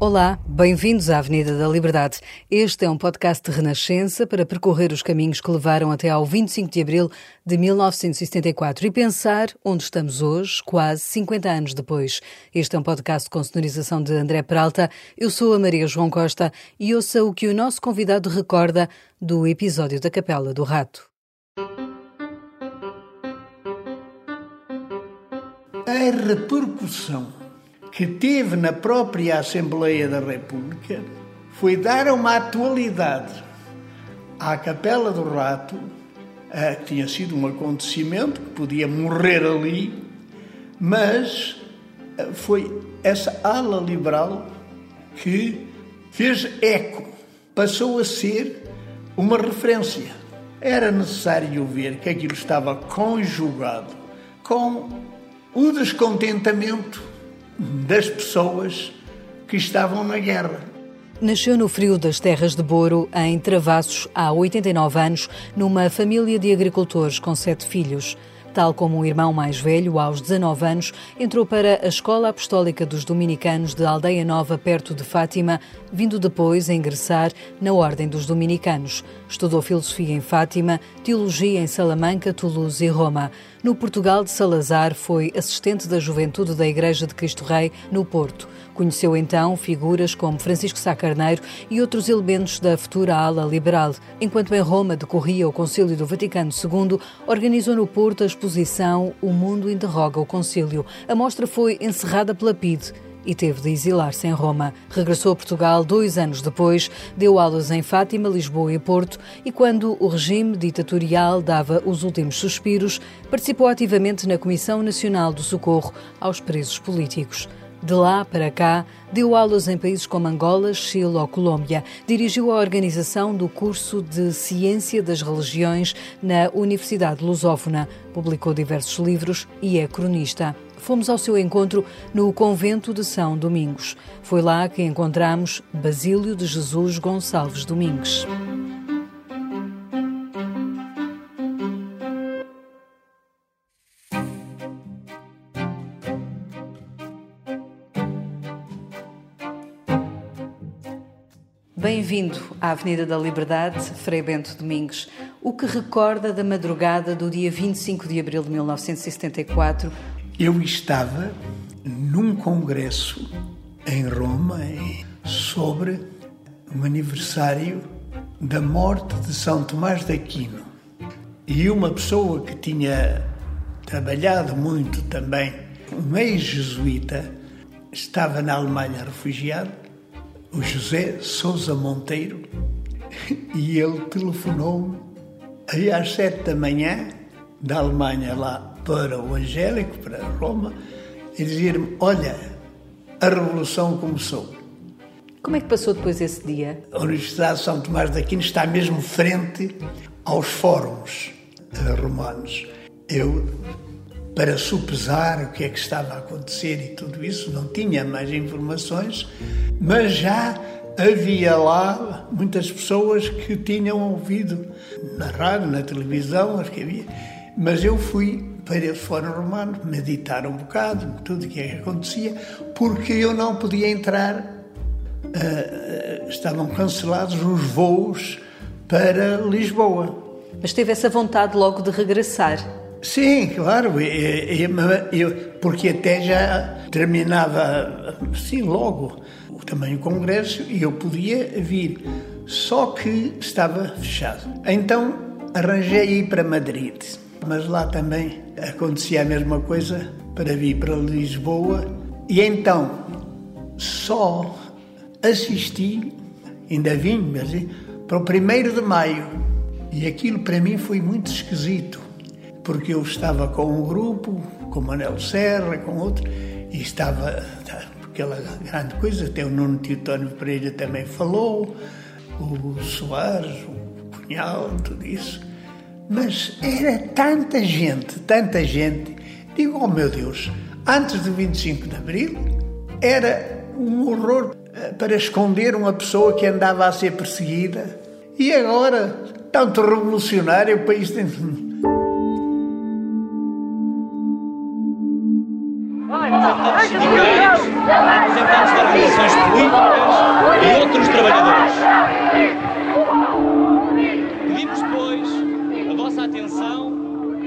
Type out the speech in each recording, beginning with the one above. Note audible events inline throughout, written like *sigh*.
Olá, bem-vindos à Avenida da Liberdade. Este é um podcast de renascença para percorrer os caminhos que levaram até ao 25 de abril de 1974 e pensar onde estamos hoje, quase 50 anos depois. Este é um podcast com sonorização de André Peralta. Eu sou a Maria João Costa e ouça o que o nosso convidado recorda do episódio da Capela do Rato. a repercussão que teve na própria Assembleia da República foi dar uma atualidade à Capela do Rato, eh, que tinha sido um acontecimento que podia morrer ali, mas eh, foi essa ala liberal que fez eco, passou a ser uma referência. Era necessário ver que aquilo estava conjugado com o descontentamento das pessoas que estavam na guerra. Nasceu no frio das terras de Boro, em Travassos, há 89 anos, numa família de agricultores com sete filhos. Tal como o irmão mais velho, aos 19 anos, entrou para a Escola Apostólica dos Dominicanos de Aldeia Nova, perto de Fátima, vindo depois a ingressar na Ordem dos Dominicanos. Estudou filosofia em Fátima, teologia em Salamanca, Toulouse e Roma. No Portugal de Salazar, foi assistente da Juventude da Igreja de Cristo Rei, no Porto. Conheceu então figuras como Francisco Sá Carneiro e outros elementos da futura ala liberal. Enquanto em Roma decorria o Concílio do Vaticano II, organizou no Porto a exposição O Mundo Interroga o Concílio. A mostra foi encerrada pela PIDE e teve de exilar-se em Roma. Regressou a Portugal dois anos depois, deu aulas em Fátima, Lisboa e Porto e, quando o regime ditatorial dava os últimos suspiros, participou ativamente na Comissão Nacional do Socorro aos Presos Políticos. De lá para cá, deu aulas em países como Angola, Chile ou Colômbia. Dirigiu a organização do curso de Ciência das Religiões na Universidade Lusófona. Publicou diversos livros e é cronista. Fomos ao seu encontro no convento de São Domingos. Foi lá que encontramos Basílio de Jesus Gonçalves Domingues. Bem-vindo à Avenida da Liberdade, Frei Bento Domingos. O que recorda da madrugada do dia 25 de abril de 1974? Eu estava num congresso em Roma sobre o aniversário da morte de São Tomás de Aquino. E uma pessoa que tinha trabalhado muito também, um ex-jesuíta, estava na Alemanha refugiado o José Souza Monteiro e ele telefonou aí às sete da manhã da Alemanha lá para o Angélico, para Roma, e dizer-me: Olha, a revolução começou. Como é que passou depois esse dia? A Universidade de São Tomás de Aquino está mesmo frente aos fóruns romanos. Eu, para supesar o que é que estava a acontecer e tudo isso, não tinha mais informações, mas já havia lá muitas pessoas que tinham ouvido na rádio, na televisão, acho que havia. Mas eu fui para esse fórum romano meditar um bocado, tudo o que é que acontecia, porque eu não podia entrar, uh, estavam cancelados os voos para Lisboa. Mas teve essa vontade logo de regressar? Sim, claro, eu, eu, porque até já terminava, sim, logo também o congresso e eu podia vir, só que estava fechado. Então arranjei ir para Madrid, mas lá também acontecia a mesma coisa para vir para Lisboa e então só assisti, ainda vim, mas para o 1 de maio E aquilo para mim foi muito esquisito, porque eu estava com um grupo, com Manel Serra, com outro, e estava aquela grande coisa, até o Nuno Teotónio Pereira também falou, o Soares, o Cunhal, tudo isso. Mas era tanta gente, tanta gente. Digo, oh meu Deus, antes do 25 de Abril era um horror eh, para esconder uma pessoa que andava a ser perseguida. E agora, tanto revolucionário, o país tem. Representantes de organizações políticas e outros trabalhadores. Pedimos, pois, a vossa atenção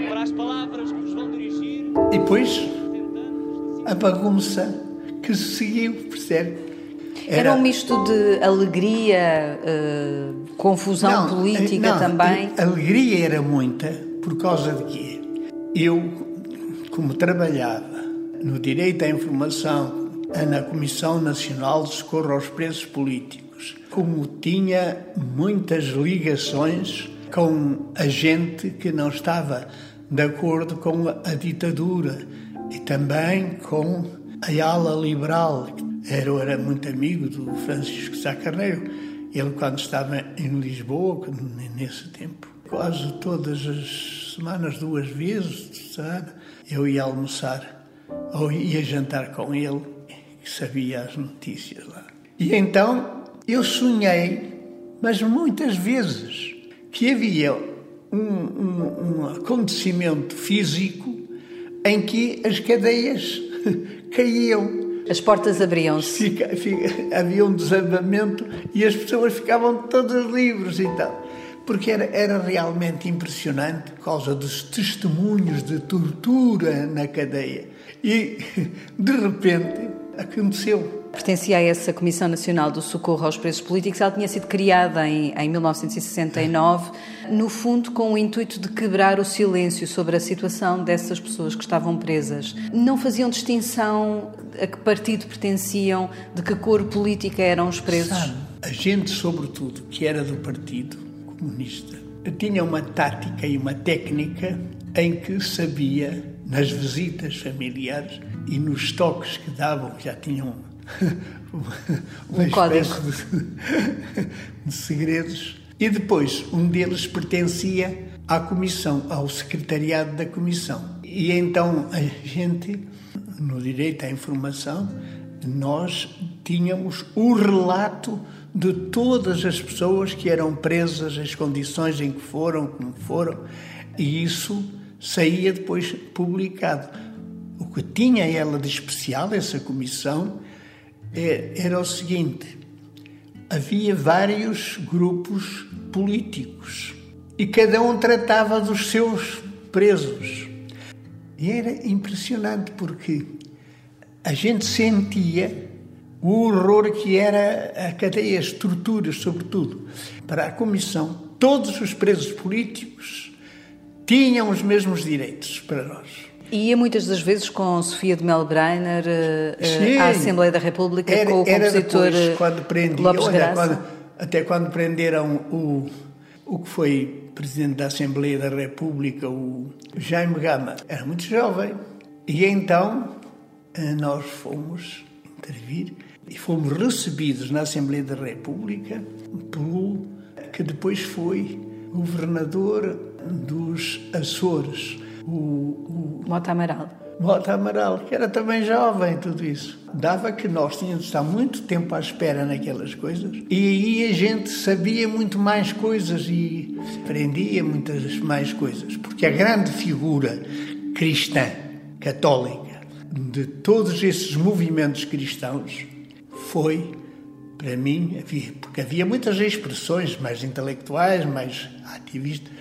para as palavras que vos vão dirigir. E depois, a bagunça que se seguiu, percebe? Era, Era um misto de alegria, uh, confusão não, política não, também? A alegria era muita, por causa de quê? Eu, como trabalhava no direito à informação na Comissão Nacional de Socorro aos Presos Políticos, como tinha muitas ligações com a gente que não estava de acordo com a ditadura e também com a ala liberal. Era, era muito amigo do Francisco Sá Carneiro. Ele, quando estava em Lisboa, nesse tempo, quase todas as semanas, duas vezes, eu ia almoçar ou ia jantar com ele, que sabia as notícias lá. E então eu sonhei, mas muitas vezes, que havia um, um, um acontecimento físico em que as cadeias *laughs* caíam. As portas abriam-se. havia um desabamento e as pessoas ficavam todas livres e tal porque era, era realmente impressionante por causa dos testemunhos de tortura na cadeia. E, de repente, aconteceu. Pertencia a essa Comissão Nacional do Socorro aos Presos Políticos. Ela tinha sido criada em, em 1969, no fundo com o intuito de quebrar o silêncio sobre a situação dessas pessoas que estavam presas. Não faziam distinção a que partido pertenciam, de que cor política eram os presos? Sabe, a gente, sobretudo, que era do partido, comunista. Tinha uma tática e uma técnica em que sabia, nas visitas familiares e nos toques que davam, já tinham *laughs* uma um espécie de, *laughs* de segredos. E depois, um deles pertencia à comissão, ao secretariado da comissão. E então a gente, no direito à informação, nós tínhamos o relato de todas as pessoas que eram presas, as condições em que foram, como foram, e isso saía depois publicado. O que tinha ela de especial, essa comissão, é, era o seguinte: havia vários grupos políticos e cada um tratava dos seus presos. E era impressionante porque a gente sentia o horror que era a cadeia, as torturas, sobretudo. Para a Comissão, todos os presos políticos tinham os mesmos direitos para nós. Ia muitas das vezes com Sofia de Melbreiner uh, eh, à Assembleia da República, era, com o compositor depois, eh, quando prendiam, Lopes olha, Graça. Quando, até quando prenderam o, o que foi presidente da Assembleia da República, o Jaime Gama, era muito jovem. E então eh, nós fomos intervir e fomos recebidos na Assembleia da República pelo que depois foi governador dos Açores, o, o Mota Amaral. Mota Amaral, que era também jovem, tudo isso. Dava que nós tínhamos de estar muito tempo à espera naquelas coisas e aí a gente sabia muito mais coisas e aprendia muitas mais coisas, porque a grande figura cristã, católica, de todos esses movimentos cristãos foi, para mim, havia, porque havia muitas expressões mais intelectuais, mais ativistas,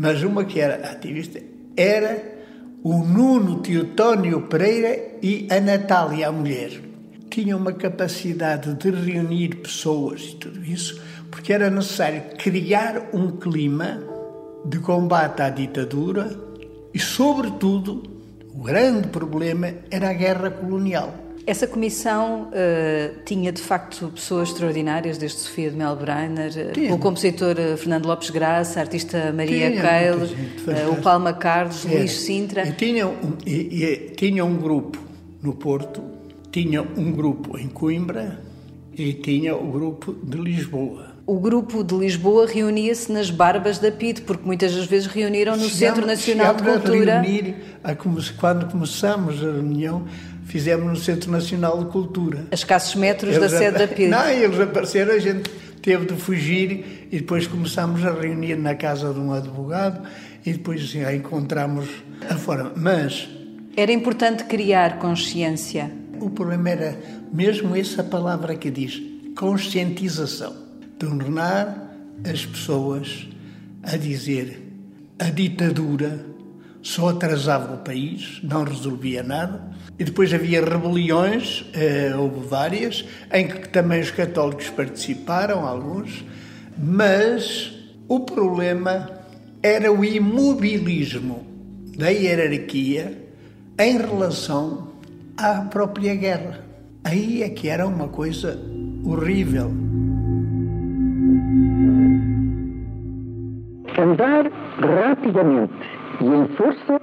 mas uma que era ativista era o Nuno Teotónio Pereira e a Natália, a mulher. Tinham uma capacidade de reunir pessoas e tudo isso, porque era necessário criar um clima de combate à ditadura e, sobretudo, o grande problema era a guerra colonial. Essa comissão uh, tinha de facto pessoas extraordinárias, desde Sofia de Melbreiner, uh, o compositor uh, Fernando Lopes Graça, a artista Maria Keil, o Palma Carlos, Era. Luís Sintra. E tinha, um, e, e, tinha um grupo no Porto, tinha um grupo em Coimbra e tinha o grupo de Lisboa o grupo de Lisboa reunia-se nas Barbas da PID, porque muitas das vezes reuniram no Centro Nacional de Cultura. A reunir, a, quando começamos a reunião, fizemos no Centro Nacional de Cultura. A escassos metros eles da sede da PID. Não, eles apareceram, a gente teve de fugir e depois começámos a reunir na casa de um advogado e depois assim, encontramos a forma. Mas. Era importante criar consciência. O problema era mesmo essa palavra que diz conscientização tornar as pessoas a dizer a ditadura só atrasava o país, não resolvia nada. E depois havia rebeliões, eh, houve várias, em que também os católicos participaram, alguns, mas o problema era o imobilismo da hierarquia em relação à própria guerra. Aí é que era uma coisa horrível. Andar rapidamente e em força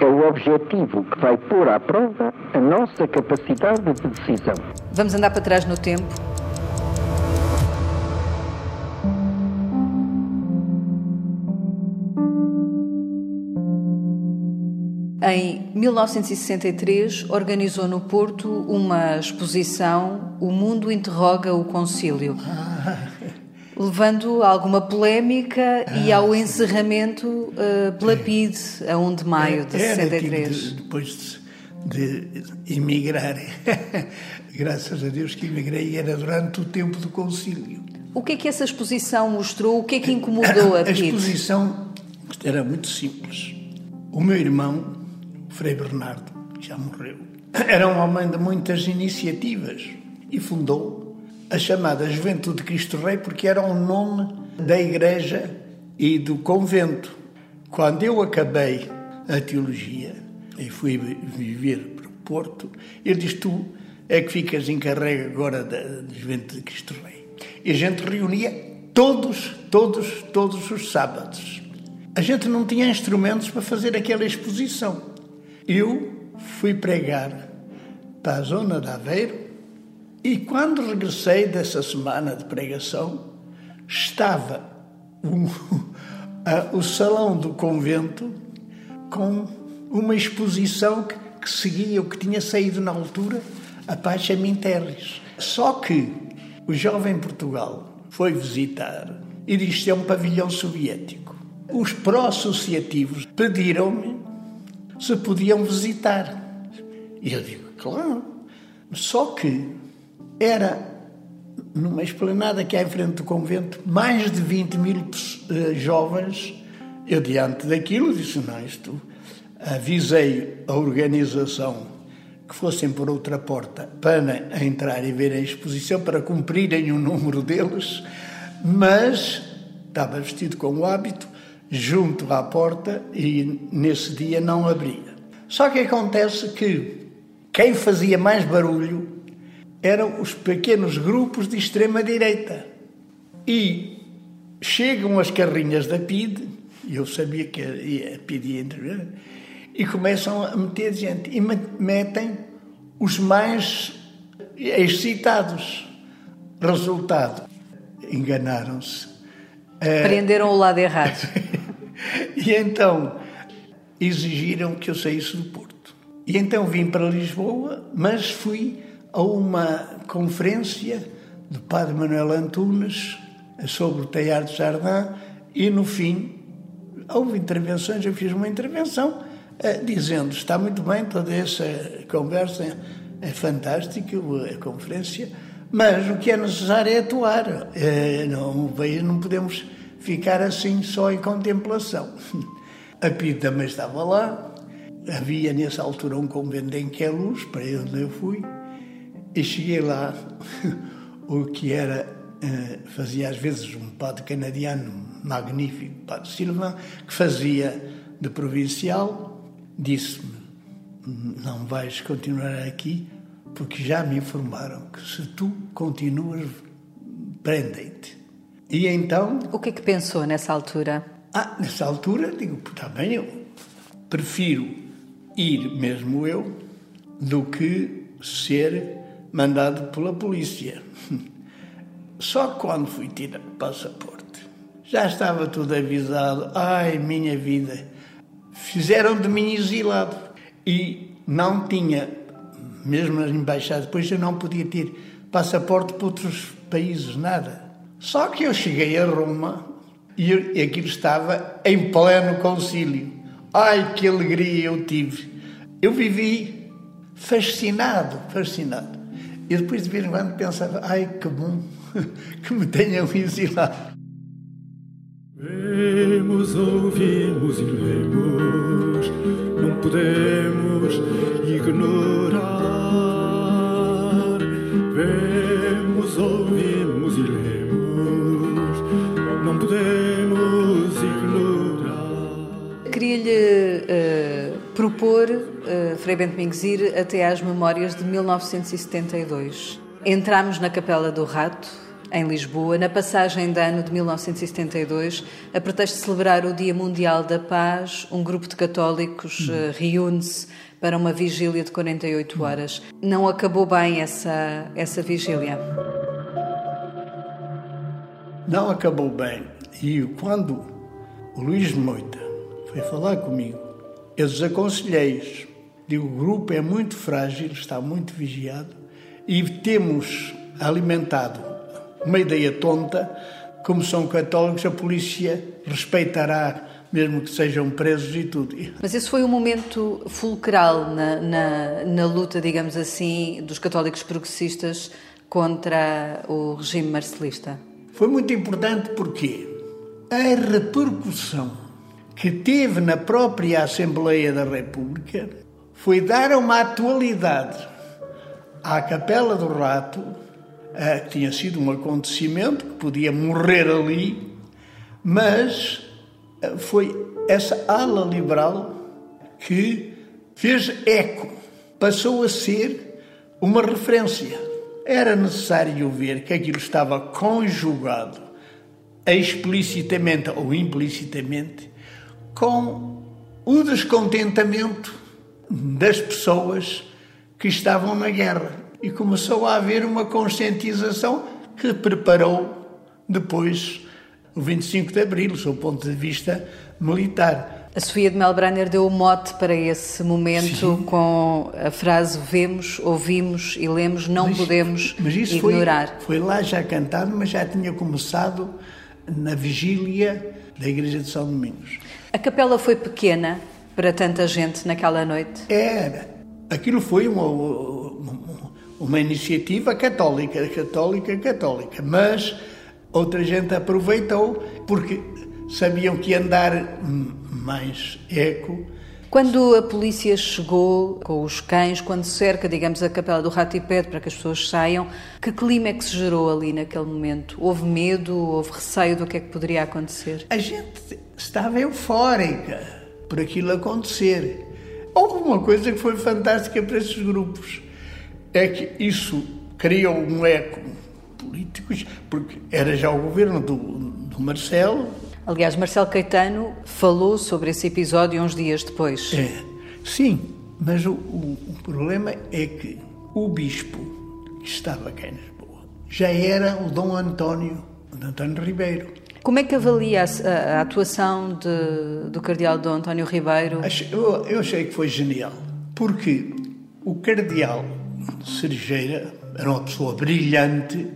é o objetivo que vai pôr à prova a nossa capacidade de decisão. Vamos andar para trás no tempo. Em 1963, organizou no Porto uma exposição O Mundo Interroga o Concílio. Levando a alguma polémica ah, e ao encerramento uh, pela PID, a 1 de maio de era, 63. De, depois de, de emigrar, *laughs* graças a Deus que emigrei, era durante o tempo do concílio. O que é que essa exposição mostrou? O que é que incomodou *coughs* a, a PID? A exposição era muito simples. O meu irmão, Frei Bernardo, que já morreu, *coughs* era um homem de muitas iniciativas e fundou a chamada Juventude de Cristo Rei, porque era o nome da igreja e do convento. Quando eu acabei a teologia e fui viver para o Porto, ele disse: Tu é que ficas encarregue agora da Juventude de Cristo Rei. E a gente reunia todos, todos, todos os sábados. A gente não tinha instrumentos para fazer aquela exposição. Eu fui pregar para a zona de Aveiro e quando regressei dessa semana de pregação, estava o, *laughs* a, o salão do convento com uma exposição que, que seguia o que tinha saído na altura, a Pacha Minterres. Só que o jovem Portugal foi visitar e disse é um pavilhão soviético. Os pró-associativos pediram-me se podiam visitar. E eu digo, claro. Só que era numa esplanada que há em frente do convento, mais de 20 mil uh, jovens. Eu, diante daquilo, disse: Não, isto. Avisei a organização que fossem por outra porta para entrar e ver a exposição, para cumprirem o número deles, mas estava vestido com o hábito, junto à porta, e nesse dia não abria. Só que acontece que quem fazia mais barulho eram os pequenos grupos de extrema-direita. E chegam as carrinhas da PID, e eu sabia que a PID ia intervir, e começam a meter gente, e metem os mais excitados. Resultado, enganaram-se. Eh, Prenderam o lado errado. *laughs* e então exigiram que eu saísse do Porto. E então vim para Lisboa, mas fui a uma conferência do padre Manuel Antunes sobre o Teatro de Jardin e no fim houve intervenções, eu fiz uma intervenção uh, dizendo está muito bem toda essa conversa é fantástica a conferência mas o que é necessário é atuar uh, não, não podemos ficar assim só em contemplação. *laughs* A Pita também estava lá havia nessa altura um convento em Queluz para onde eu fui e cheguei lá, *laughs* o que era, eh, fazia às vezes um padre canadiano magnífico, padre Silva, que fazia de provincial, disse-me: Não vais continuar aqui, porque já me informaram que se tu continuas, prendem-te. E então. O que é que pensou nessa altura? Ah, nessa altura, digo, está bem, eu prefiro ir mesmo eu do que ser mandado pela polícia. Só quando fui tirar o passaporte já estava tudo avisado. Ai, minha vida. Fizeram de mim exilado. E não tinha, mesmo nas embaixadas, depois eu não podia ter passaporte para outros países, nada. Só que eu cheguei a Roma e aquilo estava em pleno concílio. Ai, que alegria eu tive. Eu vivi fascinado, fascinado. E depois de vez em quando pensava, ai, que bom *laughs* que me tenham exilado. Vemos, ouvimos e lemos, não podemos ignorar. Vemos, ouvimos e lemos, não podemos ignorar. Queria-lhe uh, propor, Frei Bento Domingos, ir até às memórias de 1972. Entramos na Capela do Rato, em Lisboa, na passagem de ano de 1972, a pretexto de celebrar o Dia Mundial da Paz, um grupo de católicos uh, reúne-se para uma vigília de 48 horas. Não acabou bem essa, essa vigília? Não acabou bem. E quando o Luís Moita foi falar comigo, eu desaconselhei-os. Digo, o grupo é muito frágil, está muito vigiado e temos alimentado uma ideia tonta, como são católicos, a polícia respeitará, mesmo que sejam presos e tudo. Mas esse foi um momento fulcral na, na, na luta, digamos assim, dos católicos progressistas contra o regime marcelista? Foi muito importante porque a repercussão que teve na própria Assembleia da República foi dar uma atualidade à Capela do Rato uh, tinha sido um acontecimento que podia morrer ali, mas uh, foi essa ala liberal que fez eco, passou a ser uma referência. Era necessário ver que aquilo estava conjugado explicitamente ou implicitamente com o descontentamento das pessoas que estavam na guerra e começou a haver uma conscientização que preparou depois o 25 de Abril, do seu ponto de vista militar. A Sofia de Melbrenner deu o mote para esse momento Sim. com a frase vemos, ouvimos e lemos, não mas, podemos mas isso ignorar. Foi, foi lá já cantado, mas já tinha começado na vigília da Igreja de São Domingos. A capela foi pequena para tanta gente naquela noite? Era. Aquilo foi uma, uma iniciativa católica, católica, católica, mas outra gente aproveitou porque sabiam que ia dar mais eco. Quando a polícia chegou com os cães, quando cerca, digamos, a capela do Rato e pede para que as pessoas saiam, que clima é que se gerou ali naquele momento? Houve medo, houve receio do que é que poderia acontecer? A gente estava eufórica por aquilo acontecer. Houve uma coisa que foi fantástica para esses grupos é que isso criou um eco político, porque era já o governo do, do Marcelo. Aliás, Marcelo Caetano falou sobre esse episódio uns dias depois. É, sim, mas o, o, o problema é que o bispo que estava cá em Lisboa já era o Dom António, o Dom António Ribeiro. Como é que avalia a, a, a atuação de, do cardeal Dom António Ribeiro? Eu, eu achei que foi genial, porque o cardeal Cerejeira era uma pessoa brilhante,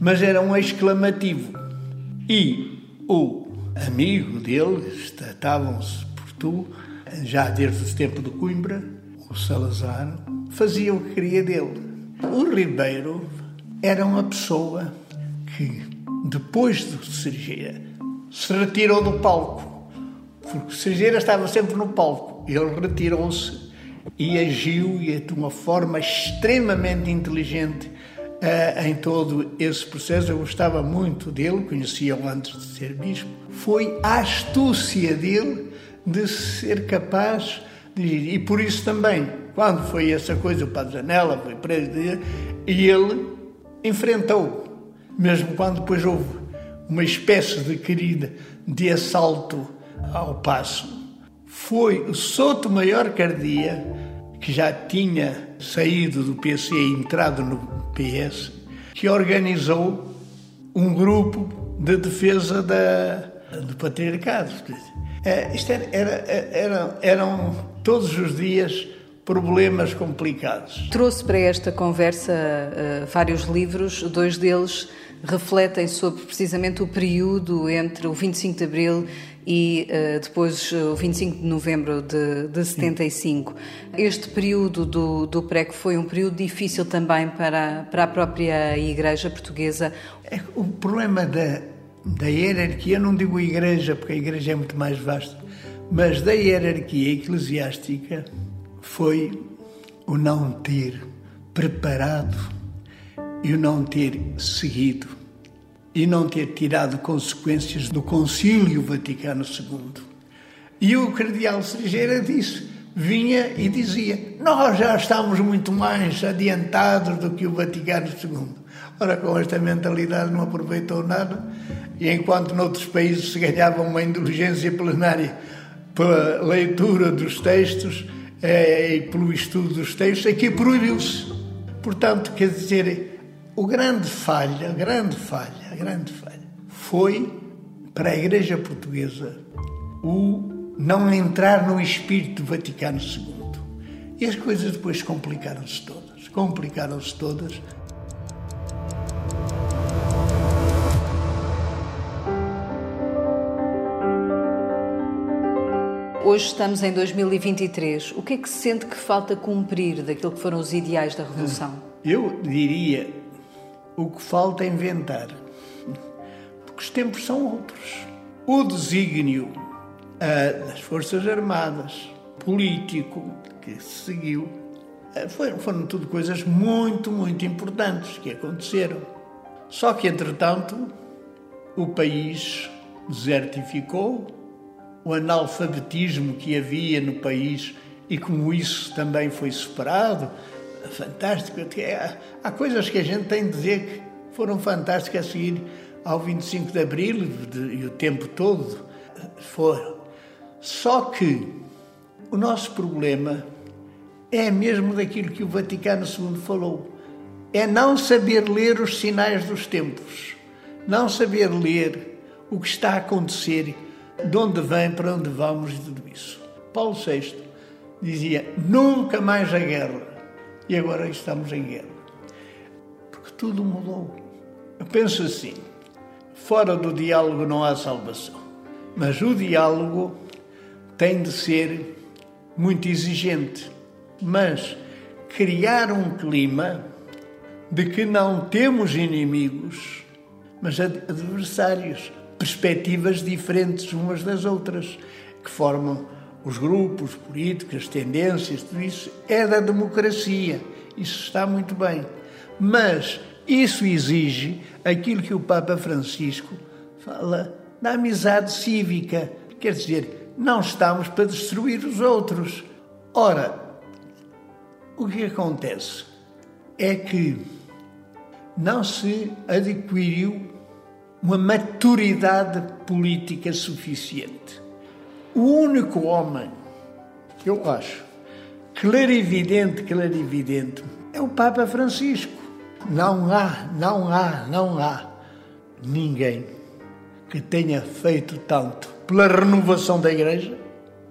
mas era um exclamativo. E o amigo dele, estavam-se por tu, já desde o tempo de Coimbra, o Salazar, fazia o que queria dele. O Ribeiro era uma pessoa que, depois do Cerejeira, se retirou do palco. Porque Cerejeira estava sempre no palco. Ele retirou-se e agiu de uma forma extremamente inteligente uh, em todo esse processo. Eu gostava muito dele, conhecia-o antes de ser bispo. Foi a astúcia dele de ser capaz de. E por isso também, quando foi essa coisa, o Padre Janela foi preso, e ele enfrentou, mesmo quando depois houve uma espécie de querida de assalto ao passo. Foi o Souto Maior Cardia, que já tinha saído do PC e entrado no PS, que organizou um grupo de defesa da, do patriarcado. É, isto era, era, era, eram todos os dias problemas complicados. Trouxe para esta conversa uh, vários livros, dois deles refletem sobre precisamente o período entre o 25 de Abril e uh, depois o 25 de novembro de, de 75. Este período do, do PREC foi um período difícil também para, para a própria Igreja Portuguesa. É, o problema da, da hierarquia, não digo igreja, porque a igreja é muito mais vasta, mas da hierarquia eclesiástica foi o não ter preparado e não ter seguido e não ter tirado consequências do Concílio Vaticano II. E o cardeal Sergeira disse, vinha e dizia: Nós já estamos muito mais adiantados do que o Vaticano II. Ora, com esta mentalidade não aproveitou nada, e enquanto noutros países se ganhava uma indulgência plenária pela leitura dos textos é, e pelo estudo dos textos, aqui proibiu-se. Portanto, quer dizer, o grande falha, a grande falha, a grande falha foi para a Igreja Portuguesa o não entrar no espírito do Vaticano II. E as coisas depois complicaram-se todas. Complicaram-se todas Hoje estamos em 2023. O que é que se sente que falta cumprir daquilo que foram os ideais da Revolução? Eu diria o que falta é inventar. Porque os tempos são outros. O desígnio uh, das Forças Armadas, político, que se seguiu, uh, foram, foram tudo coisas muito, muito importantes que aconteceram. Só que, entretanto, o país desertificou, o analfabetismo que havia no país e como isso também foi superado. Fantástico. Há coisas que a gente tem de dizer que foram fantásticas a seguir ao 25 de Abril e o tempo todo foram. Só que o nosso problema é mesmo daquilo que o Vaticano II falou. É não saber ler os sinais dos tempos, não saber ler o que está a acontecer de onde vem, para onde vamos e tudo isso. Paulo VI dizia: nunca mais a guerra. E agora estamos em guerra. Porque tudo mudou. Eu penso assim: fora do diálogo não há salvação. Mas o diálogo tem de ser muito exigente. Mas criar um clima de que não temos inimigos, mas adversários perspectivas diferentes umas das outras, que formam os grupos políticos, as tendências, tudo isso é da democracia. Isso está muito bem. Mas isso exige aquilo que o Papa Francisco fala da amizade cívica. Quer dizer, não estamos para destruir os outros. Ora, o que acontece é que não se adquiriu uma maturidade política suficiente. O único homem, eu acho, clarividente, clarividente, é o Papa Francisco. Não há, não há, não há ninguém que tenha feito tanto pela renovação da Igreja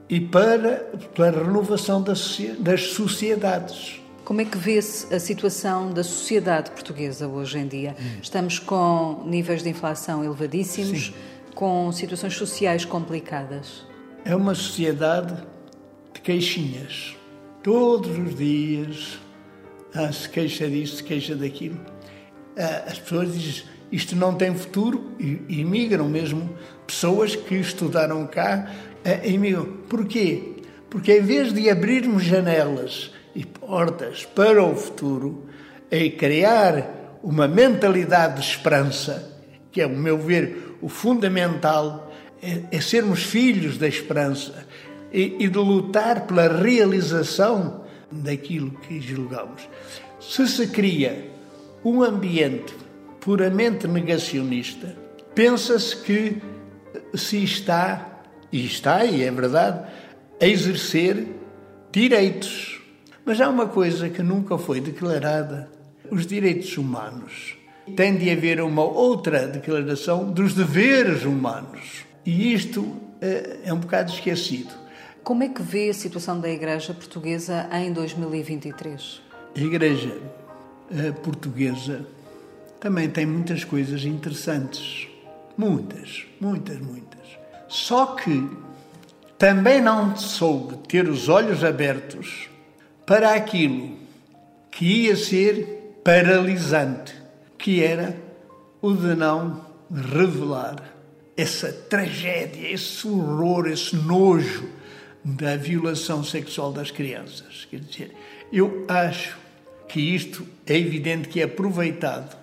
e para, pela renovação das, das sociedades. Como é que vê-se a situação da sociedade portuguesa hoje em dia? Hum. Estamos com níveis de inflação elevadíssimos, Sim. com situações sociais complicadas. É uma sociedade de queixinhas. Todos os dias ah, se queixa disso, se queixa daquilo. Ah, as pessoas dizem isto não tem futuro e imigram mesmo pessoas que estudaram cá, ah, imigram. Porquê? Porque em vez de abrirmos janelas e portas para o futuro é criar uma mentalidade de esperança, que é, o meu ver, o fundamental, é, é sermos filhos da esperança e, e de lutar pela realização daquilo que julgamos. Se se cria um ambiente puramente negacionista, pensa-se que se está, e está, e é verdade, a exercer direitos. Mas há uma coisa que nunca foi declarada: os direitos humanos. Tem de haver uma outra declaração dos deveres humanos. E isto é, é um bocado esquecido. Como é que vê a situação da Igreja Portuguesa em 2023? A Igreja eh, Portuguesa também tem muitas coisas interessantes. Muitas, muitas, muitas. Só que também não soube ter os olhos abertos para aquilo que ia ser paralisante, que era o de não revelar essa tragédia, esse horror, esse nojo da violação sexual das crianças. Quer dizer, eu acho que isto é evidente que é aproveitado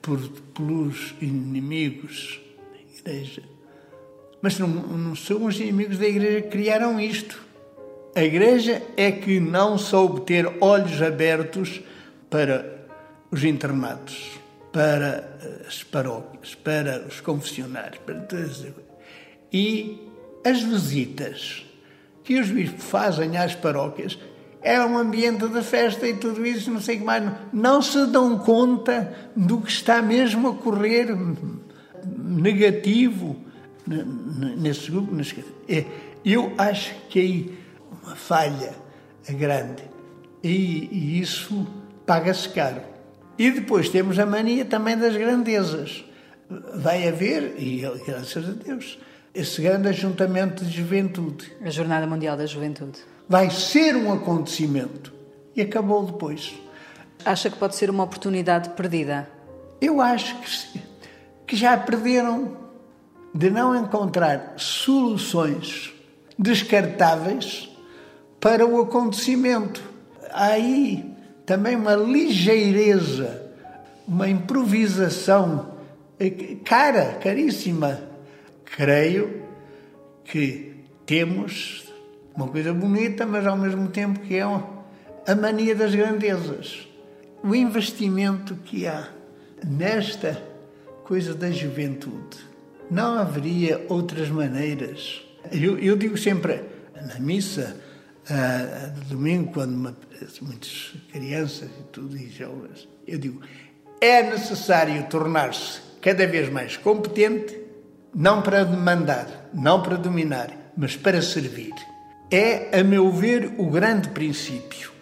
por, pelos inimigos da Igreja. Mas não, não são os inimigos da Igreja que criaram isto. A Igreja é que não soube ter olhos abertos para os internatos, para as paróquias, para os confessionários, para todas as E as visitas que os bispos fazem às paróquias é um ambiente de festa e tudo isso, não sei o que mais. Não se dão conta do que está mesmo a ocorrer negativo nesse grupo. É, eu acho que aí uma falha grande e, e isso paga-se caro. E depois temos a mania também das grandezas. Vai haver, e graças a Deus, esse grande ajuntamento de juventude. A Jornada Mundial da Juventude. Vai ser um acontecimento. E acabou depois. Acha que pode ser uma oportunidade perdida? Eu acho que, que já perderam de não encontrar soluções descartáveis para o acontecimento. Há aí também uma ligeireza, uma improvisação cara, caríssima creio que temos uma coisa bonita, mas ao mesmo tempo que é a mania das grandezas. O investimento que há nesta coisa da juventude. Não haveria outras maneiras. Eu, eu digo sempre, na missa, uh, de domingo, quando muitas crianças e tudo, e jovens, eu digo, é necessário tornar-se cada vez mais competente não para demandar, não para dominar, mas para servir. É, a meu ver, o grande princípio,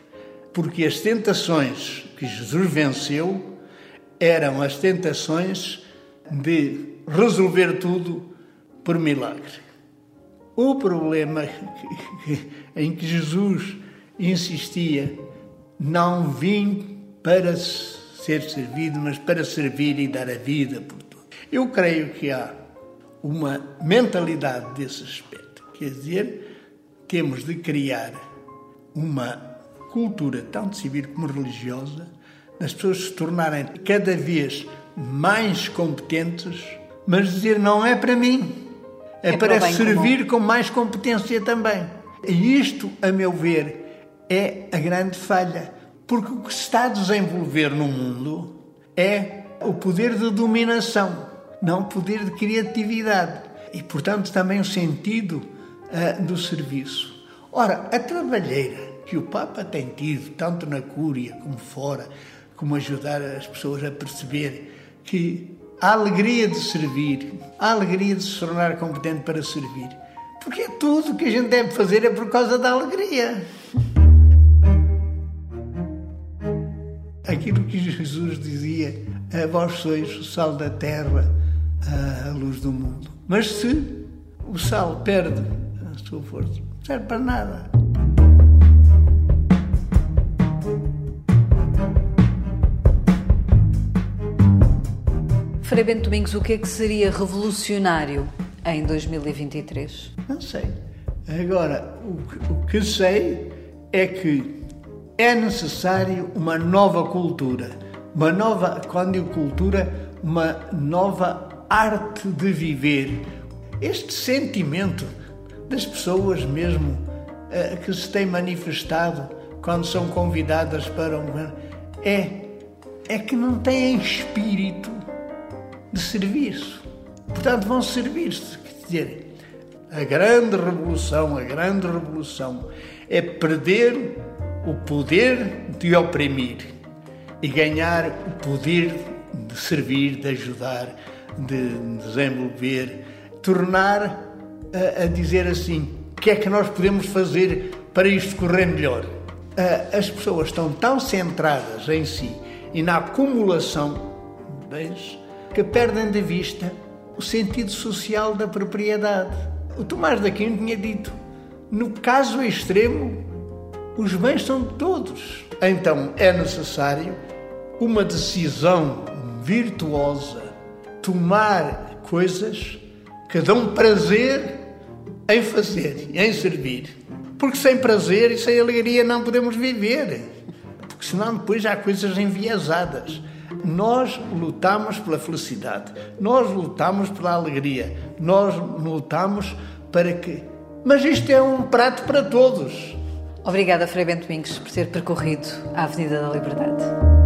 porque as tentações que Jesus venceu eram as tentações de resolver tudo por milagre. O problema em que Jesus insistia, não vim para ser servido, mas para servir e dar a vida por tudo. Eu creio que há uma mentalidade desse aspecto. Quer dizer, temos de criar uma cultura, tanto civil como religiosa, das pessoas se tornarem cada vez mais competentes, mas dizer não é para mim, é, é para, para servir comum. com mais competência também. E isto, a meu ver, é a grande falha, porque o que se está a desenvolver no mundo é o poder de dominação não poder de criatividade e, portanto, também o sentido uh, do serviço. Ora, a trabalheira que o Papa tem tido, tanto na Cúria como fora, como ajudar as pessoas a perceber que a alegria de servir, a alegria de se tornar competente para servir, porque tudo que a gente deve fazer é por causa da alegria. Aquilo que Jesus dizia, vós sois o sal da terra, a luz do mundo. Mas se o sal perde a sua força, não serve para nada. Frei Bento Domingos, o que é que seria revolucionário em 2023? Não sei. Agora, o que, o que sei é que é necessário uma nova cultura. Uma nova, quando digo cultura, uma nova arte de viver, este sentimento das pessoas mesmo uh, que se tem manifestado quando são convidadas para um. É, é que não têm espírito de serviço. Portanto, vão servir-se. Quer dizer, a grande revolução, a grande revolução é perder o poder de oprimir e ganhar o poder de servir, de ajudar, de desenvolver, tornar a, a dizer assim: o que é que nós podemos fazer para isto correr melhor? As pessoas estão tão centradas em si e na acumulação de bens que perdem de vista o sentido social da propriedade. O Tomás de Aquino tinha dito: no caso extremo, os bens são de todos. Então é necessário uma decisão virtuosa, tomar coisas que dão prazer em fazer, em servir. Porque sem prazer e sem alegria não podemos viver. Porque senão depois há coisas enviesadas. Nós lutamos pela felicidade, nós lutamos pela alegria, nós lutamos para que. Mas isto é um prato para todos. Obrigada, Frei Bento Domingos, por ter percorrido a Avenida da Liberdade.